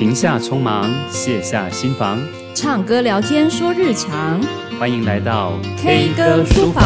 停下匆忙，卸下心防，唱歌聊天说日常。欢迎来到 K 歌书房。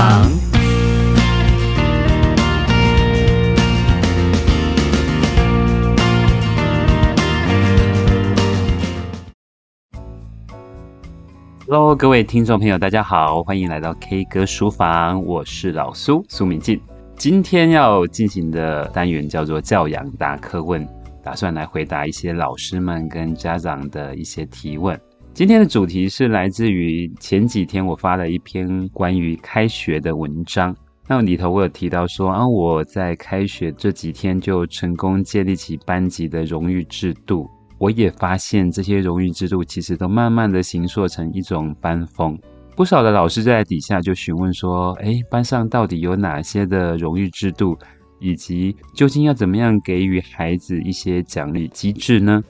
Hello，各位听众朋友，大家好，欢迎来到 K 歌书房，我是老苏苏明进。今天要进行的单元叫做教养大课问。打算来回答一些老师们跟家长的一些提问。今天的主题是来自于前几天我发了一篇关于开学的文章，那里头我有提到说啊，我在开学这几天就成功建立起班级的荣誉制度。我也发现这些荣誉制度其实都慢慢的形塑成一种班风。不少的老师在底下就询问说，哎，班上到底有哪些的荣誉制度？以及究竟要怎么样给予孩子一些奖励机制呢？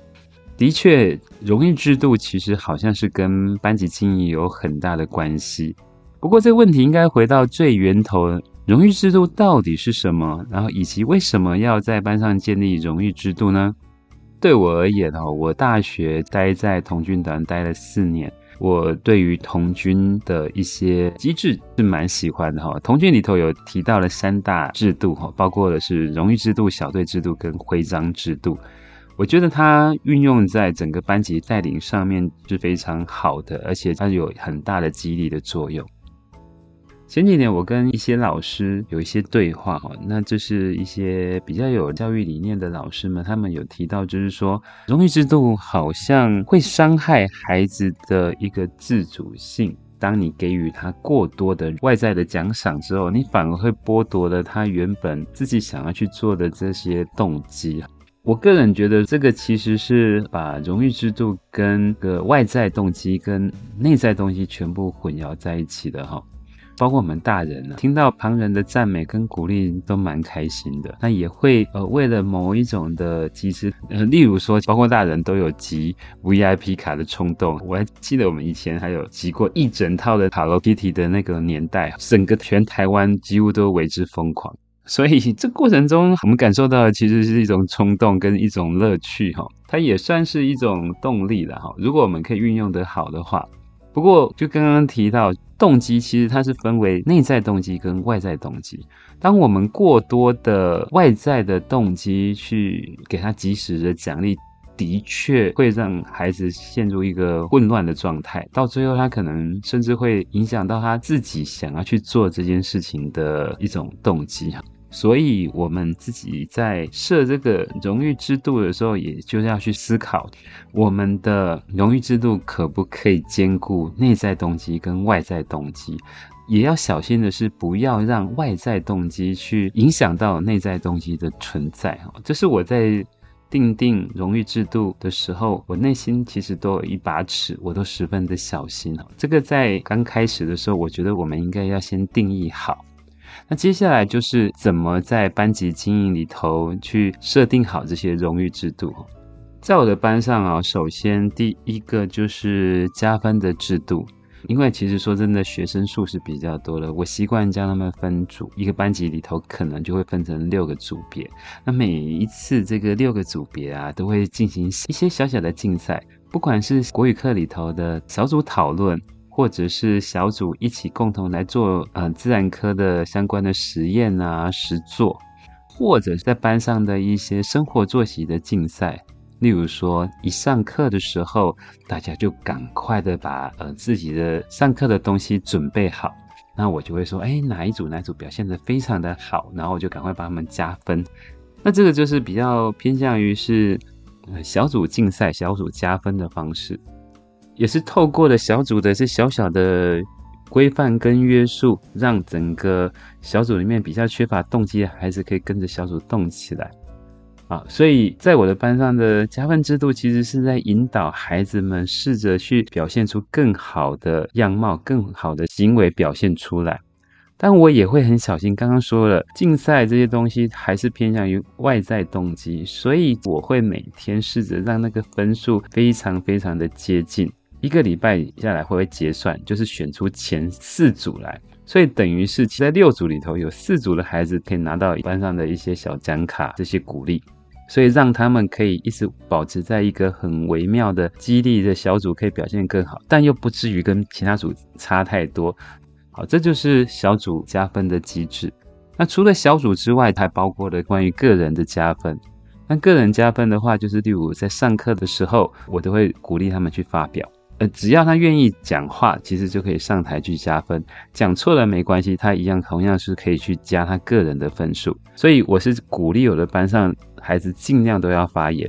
的确，荣誉制度其实好像是跟班级经营有很大的关系。不过这个问题应该回到最源头，荣誉制度到底是什么？然后以及为什么要在班上建立荣誉制度呢？对我而言，哈，我大学待在童军团待了四年。我对于童军的一些机制是蛮喜欢的哈。童军里头有提到了三大制度哈，包括的是荣誉制度、小队制度跟徽章制度。我觉得它运用在整个班级带领上面是非常好的，而且它有很大的激励的作用。前几年我跟一些老师有一些对话哈，那就是一些比较有教育理念的老师们，他们有提到，就是说荣誉制度好像会伤害孩子的一个自主性。当你给予他过多的外在的奖赏之后，你反而会剥夺了他原本自己想要去做的这些动机。我个人觉得这个其实是把荣誉制度跟个外在动机跟内在动机全部混淆在一起的哈。包括我们大人呢，听到旁人的赞美跟鼓励都蛮开心的。那也会呃，为了某一种的机制，呃，例如说，包括大人都有集 VIP 卡的冲动。我还记得我们以前还有集过一整套的 Hello Kitty 的那个年代，整个全台湾几乎都为之疯狂。所以这过程中，我们感受到的其实是一种冲动跟一种乐趣哈，它也算是一种动力了哈。如果我们可以运用得好的话。不过，就刚刚提到动机，其实它是分为内在动机跟外在动机。当我们过多的外在的动机去给他及时的奖励，的确会让孩子陷入一个混乱的状态，到最后他可能甚至会影响到他自己想要去做这件事情的一种动机。所以，我们自己在设这个荣誉制度的时候，也就是要去思考，我们的荣誉制度可不可以兼顾内在动机跟外在动机？也要小心的是，不要让外在动机去影响到内在动机的存在。哈，这是我在定定荣誉制度的时候，我内心其实都有一把尺，我都十分的小心。哈，这个在刚开始的时候，我觉得我们应该要先定义好。那接下来就是怎么在班级经营里头去设定好这些荣誉制度。在我的班上啊，首先第一个就是加分的制度，因为其实说真的，学生数是比较多的，我习惯将他们分组，一个班级里头可能就会分成六个组别。那每一次这个六个组别啊，都会进行一些小小的竞赛，不管是国语课里头的小组讨论。或者是小组一起共同来做呃自然科的相关的实验啊实作，或者在班上的一些生活作息的竞赛，例如说一上课的时候，大家就赶快的把呃自己的上课的东西准备好，那我就会说，哎，哪一组哪一组表现得非常的好，然后我就赶快帮他们加分。那这个就是比较偏向于是呃小组竞赛、小组加分的方式。也是透过了小组的这小小的规范跟约束，让整个小组里面比较缺乏动机的孩子可以跟着小组动起来啊。所以在我的班上的加分制度，其实是在引导孩子们试着去表现出更好的样貌、更好的行为表现出来。但我也会很小心，刚刚说了，竞赛这些东西还是偏向于外在动机，所以我会每天试着让那个分数非常非常的接近。一个礼拜下来会不会结算，就是选出前四组来，所以等于是在六组里头有四组的孩子可以拿到班上的一些小奖卡，这些鼓励。所以让他们可以一直保持在一个很微妙的激励的小组，可以表现更好，但又不至于跟其他组差太多。好，这就是小组加分的机制。那除了小组之外，还包括了关于个人的加分。那个人加分的话，就是例如在上课的时候，我都会鼓励他们去发表。呃，只要他愿意讲话，其实就可以上台去加分。讲错了没关系，他一样同样是可以去加他个人的分数。所以我是鼓励我的班上孩子尽量都要发言。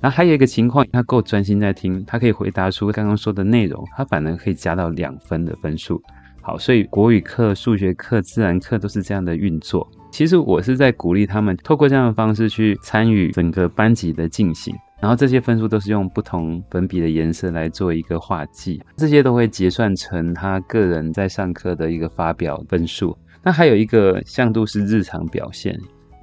然后还有一个情况，他够专心在听，他可以回答出刚刚说的内容，他反而可以加到两分的分数。好，所以国语课、数学课、自然课都是这样的运作。其实我是在鼓励他们透过这样的方式去参与整个班级的进行，然后这些分数都是用不同粉笔的颜色来做一个画记，这些都会结算成他个人在上课的一个发表分数。那还有一个像度是日常表现。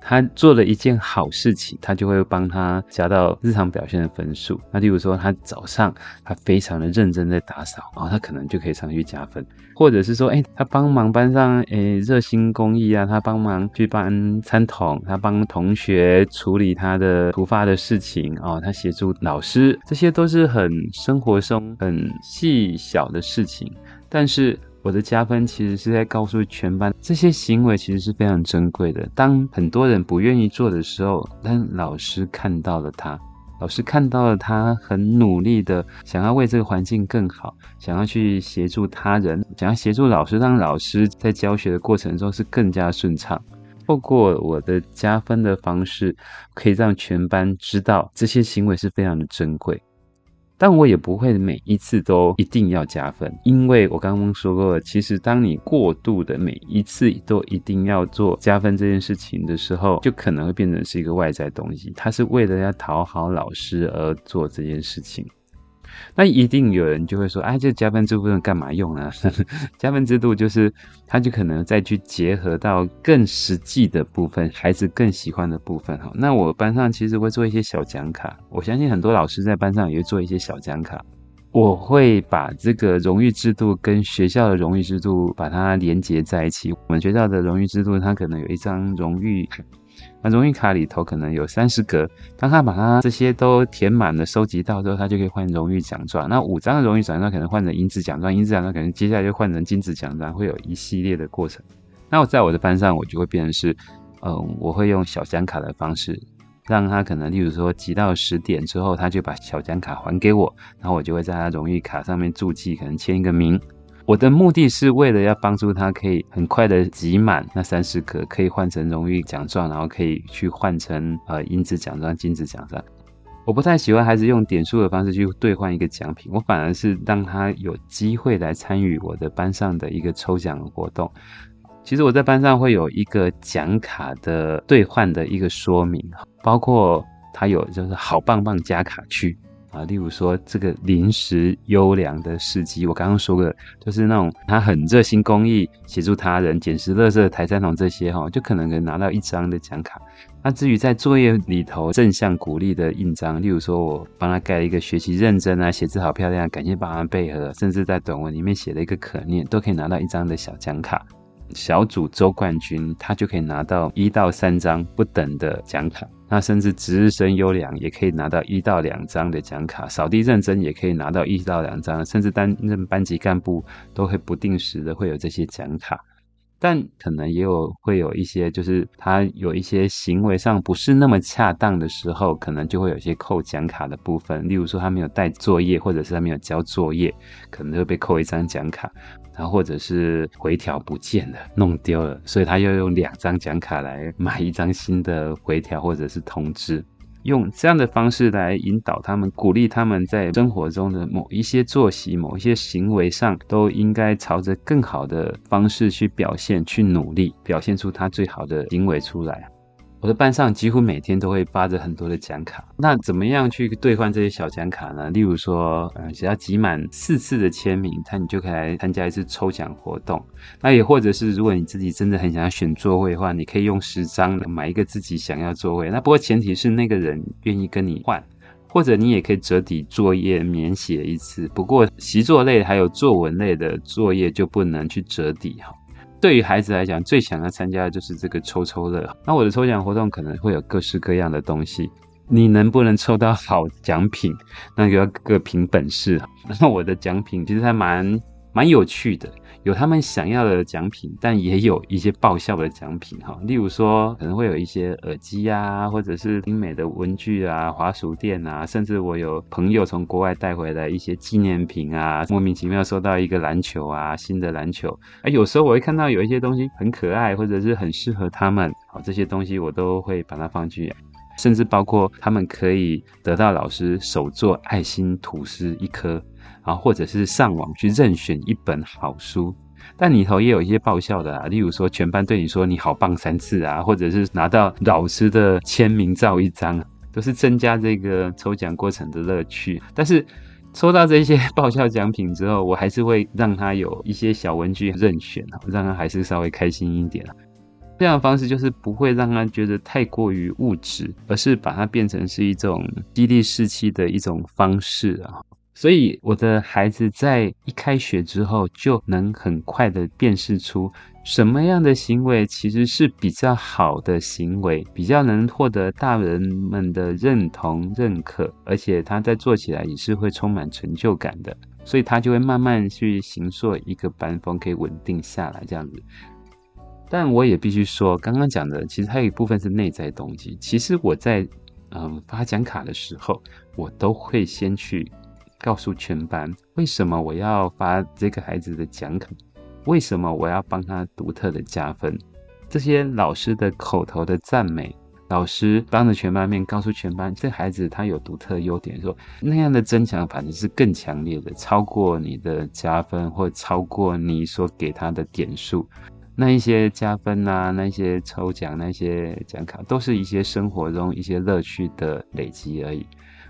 他做了一件好事情，他就会帮他加到日常表现的分数。那例如说，他早上他非常的认真在打扫，然后他可能就可以上去加分。或者是说，哎，他帮忙班上，哎，热心公益啊，他帮忙去搬餐桶，他帮同学处理他的突发的事情哦，他协助老师，这些都是很生活中很细小的事情，但是。我的加分其实是在告诉全班，这些行为其实是非常珍贵的。当很多人不愿意做的时候，但老师看到了他，老师看到了他很努力的想要为这个环境更好，想要去协助他人，想要协助老师，让老师在教学的过程中是更加顺畅。透过我的加分的方式，可以让全班知道这些行为是非常的珍贵。但我也不会每一次都一定要加分，因为我刚刚说过了，其实当你过度的每一次都一定要做加分这件事情的时候，就可能会变成是一个外在东西，他是为了要讨好老师而做这件事情。那一定有人就会说，哎，这加分制度干嘛用呢？加分制度就是，他就可能再去结合到更实际的部分，孩子更喜欢的部分哈。那我班上其实会做一些小奖卡，我相信很多老师在班上也会做一些小奖卡。我会把这个荣誉制度跟学校的荣誉制度把它连接在一起。我们学校的荣誉制度，它可能有一张荣誉。那荣誉卡里头可能有三十格，当他把它这些都填满了、收集到之后，他就可以换荣誉奖状。那五张的荣誉奖状可能换成银质奖状，银质奖状可能接下来就换成金质奖状，会有一系列的过程。那我在我的班上，我就会变成是，嗯，我会用小奖卡的方式，让他可能，例如说集到十点之后，他就把小奖卡还给我，然后我就会在他荣誉卡上面注记，可能签一个名。我的目的是为了要帮助他，可以很快的集满那三十颗，可以换成荣誉奖状，然后可以去换成呃银子奖状、金子奖状。我不太喜欢孩子用点数的方式去兑换一个奖品，我反而是让他有机会来参与我的班上的一个抽奖活动。其实我在班上会有一个奖卡的兑换的一个说明，包括他有就是好棒棒加卡区。啊，例如说这个临时优良的事迹，我刚刚说的，就是那种他很热心公益，协助他人捡拾垃圾、抬山桶这些哈，就可能可以拿到一张的奖卡。那至于在作业里头正向鼓励的印章，例如说我帮他盖一个学习认真啊，写字好漂亮，感谢爸妈配合，甚至在短文里面写了一个可念，都可以拿到一张的小奖卡。小组周冠军他就可以拿到一到三张不等的奖卡。那甚至值日生优良也可以拿到一到两张的奖卡，扫地认真也可以拿到一到两张，甚至担任班级干部都会不定时的会有这些奖卡。但可能也有会有一些，就是他有一些行为上不是那么恰当的时候，可能就会有一些扣奖卡的部分。例如说他没有带作业，或者是他没有交作业，可能会被扣一张奖卡。然后或者是回条不见了，弄丢了，所以他要用两张奖卡来买一张新的回条或者是通知，用这样的方式来引导他们，鼓励他们在生活中的某一些作息、某一些行为上，都应该朝着更好的方式去表现、去努力，表现出他最好的行为出来。我的班上几乎每天都会发着很多的奖卡，那怎么样去兑换这些小奖卡呢？例如说，嗯，只要集满四次的签名，他你就可以来参加一次抽奖活动。那也或者是，如果你自己真的很想要选座位的话，你可以用十张买一个自己想要座位。那不过前提是那个人愿意跟你换，或者你也可以折抵作业免写一次。不过习作类还有作文类的作业就不能去折抵哈。对于孩子来讲，最想要参加的就是这个抽抽乐。那我的抽奖活动可能会有各式各样的东西，你能不能抽到好奖品，那个要各凭本事。那我的奖品其实还蛮蛮有趣的。有他们想要的奖品，但也有一些爆笑的奖品哈。例如说，可能会有一些耳机啊，或者是精美的文具啊、滑鼠垫啊，甚至我有朋友从国外带回来一些纪念品啊，莫名其妙收到一个篮球啊，新的篮球。哎，有时候我会看到有一些东西很可爱，或者是很适合他们，好，这些东西我都会把它放进来，甚至包括他们可以得到老师手做爱心吐司一颗。啊，或者是上网去任选一本好书，但里头也有一些爆笑的啊，例如说全班对你说你好棒三次啊，或者是拿到老师的签名照一张，都是增加这个抽奖过程的乐趣。但是抽到这些爆笑奖品之后，我还是会让他有一些小文具任选啊，让他还是稍微开心一点。这样的方式就是不会让他觉得太过于物质，而是把它变成是一种激励士气的一种方式啊。所以我的孩子在一开学之后，就能很快的辨识出什么样的行为其实是比较好的行为，比较能获得大人们的认同、认可，而且他在做起来也是会充满成就感的。所以他就会慢慢去形塑一个班风，可以稳定下来这样子。但我也必须说，刚刚讲的其实还有一部分是内在动机。其实我在嗯发奖卡的时候，我都会先去。告诉全班为什么我要发这个孩子的奖卡，为什么我要帮他独特的加分？这些老师的口头的赞美，老师当着全班面告诉全班，这孩子他有独特优点，说那样的增强反正是更强烈的，超过你的加分或超过你所给他的点数。那一些加分啊，那些抽奖，那些奖卡，都是一些生活中一些乐趣的累积而已。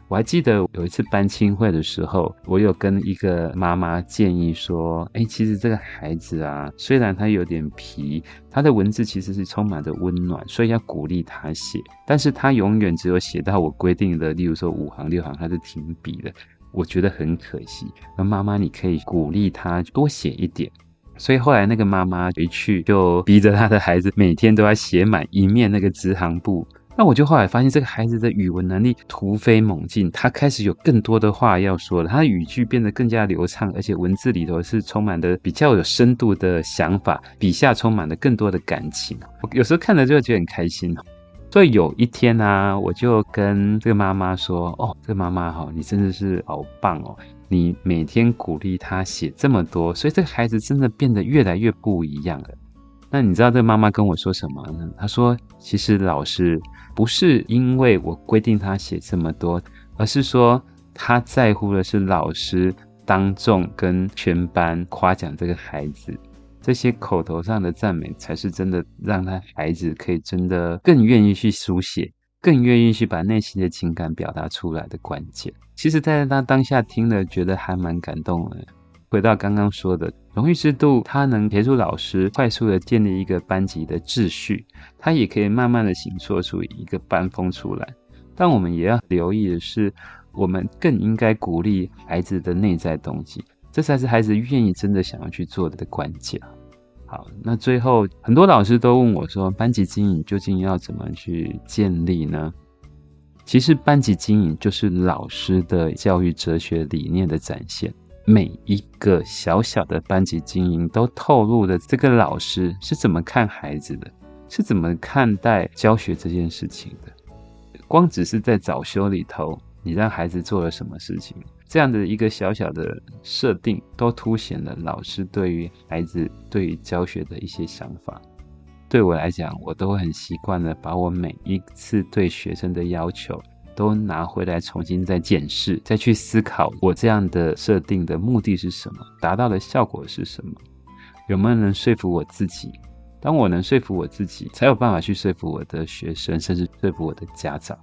我还记得有一次班亲会的时候，我有跟一个妈妈建议说：“哎，其实这个孩子啊，虽然他有点皮，他的文字其实是充满着温暖，所以要鼓励他写。但是他永远只有写到我规定的，例如说五行六行，他是停笔的，我觉得很可惜。那妈妈，你可以鼓励他多写一点。所以后来那个妈妈回去就逼着她的孩子每天都要写满一面那个直行簿。”那我就后来发现，这个孩子的语文能力突飞猛进，他开始有更多的话要说了，他的语句变得更加流畅，而且文字里头是充满的比较有深度的想法，笔下充满了更多的感情。我有时候看了就会觉得很开心。所以有一天呢、我就跟这个妈妈说：“哦，这个妈妈哈，你真的是好棒哦！你每天鼓励他写这么多，所以这个孩子真的变得越来越不一样了。”那你知道这个妈妈跟我说什么呢？她说：“其实老师。”不是因为我规定他写这么多，而是说他在乎的是老师当众跟全班夸奖这个孩子，这些口头上的赞美才是真的让他孩子可以真的更愿意去书写，更愿意去把内心的情感表达出来的关键。其实，在他当下听了，觉得还蛮感动的。回到刚刚说的荣誉制度，它能协助老师快速的建立一个班级的秩序，它也可以慢慢的形塑出一个班风出来。但我们也要留意的是，我们更应该鼓励孩子的内在动机，这才是孩子愿意真的想要去做的关键。好，那最后很多老师都问我说，班级经营究竟要怎么去建立呢？其实班级经营就是老师的教育哲学理念的展现。每一个小小的班级经营都透露了这个老师是怎么看孩子的，是怎么看待教学这件事情的。光只是在早修里头，你让孩子做了什么事情，这样的一个小小的设定，都凸显了老师对于孩子、对于教学的一些想法。对我来讲，我都很习惯了把我每一次对学生的要求。都拿回来重新再检视，再去思考我这样的设定的目的是什么，达到的效果是什么，有没有能说服我自己？当我能说服我自己，才有办法去说服我的学生，甚至说服我的家长。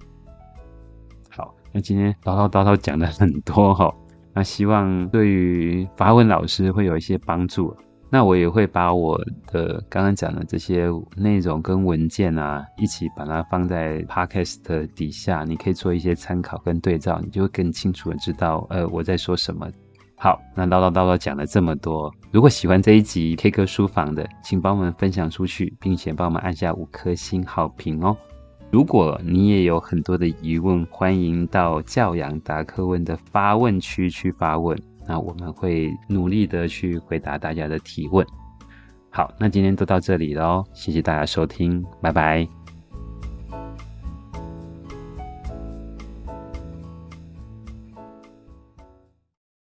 那今天叨叨叨叨讲了很多哈，那希望对于发问老师会有一些帮助。那我也会把我的刚刚讲的这些内容跟文件啊，一起把它放在 Podcast 底下，你可以做一些参考跟对照，你就会更清楚的知道，呃，我在说什么。好，那叨叨叨叨讲了这么多，如果喜欢这一集 K 歌书房的，请帮我们分享出去，并且帮我们按下五颗星好评哦。如果你也有很多的疑问，欢迎到教养答客问的发问区去发问，那我们会努力的去回答大家的提问。好，那今天就到这里喽，谢谢大家收听，拜拜。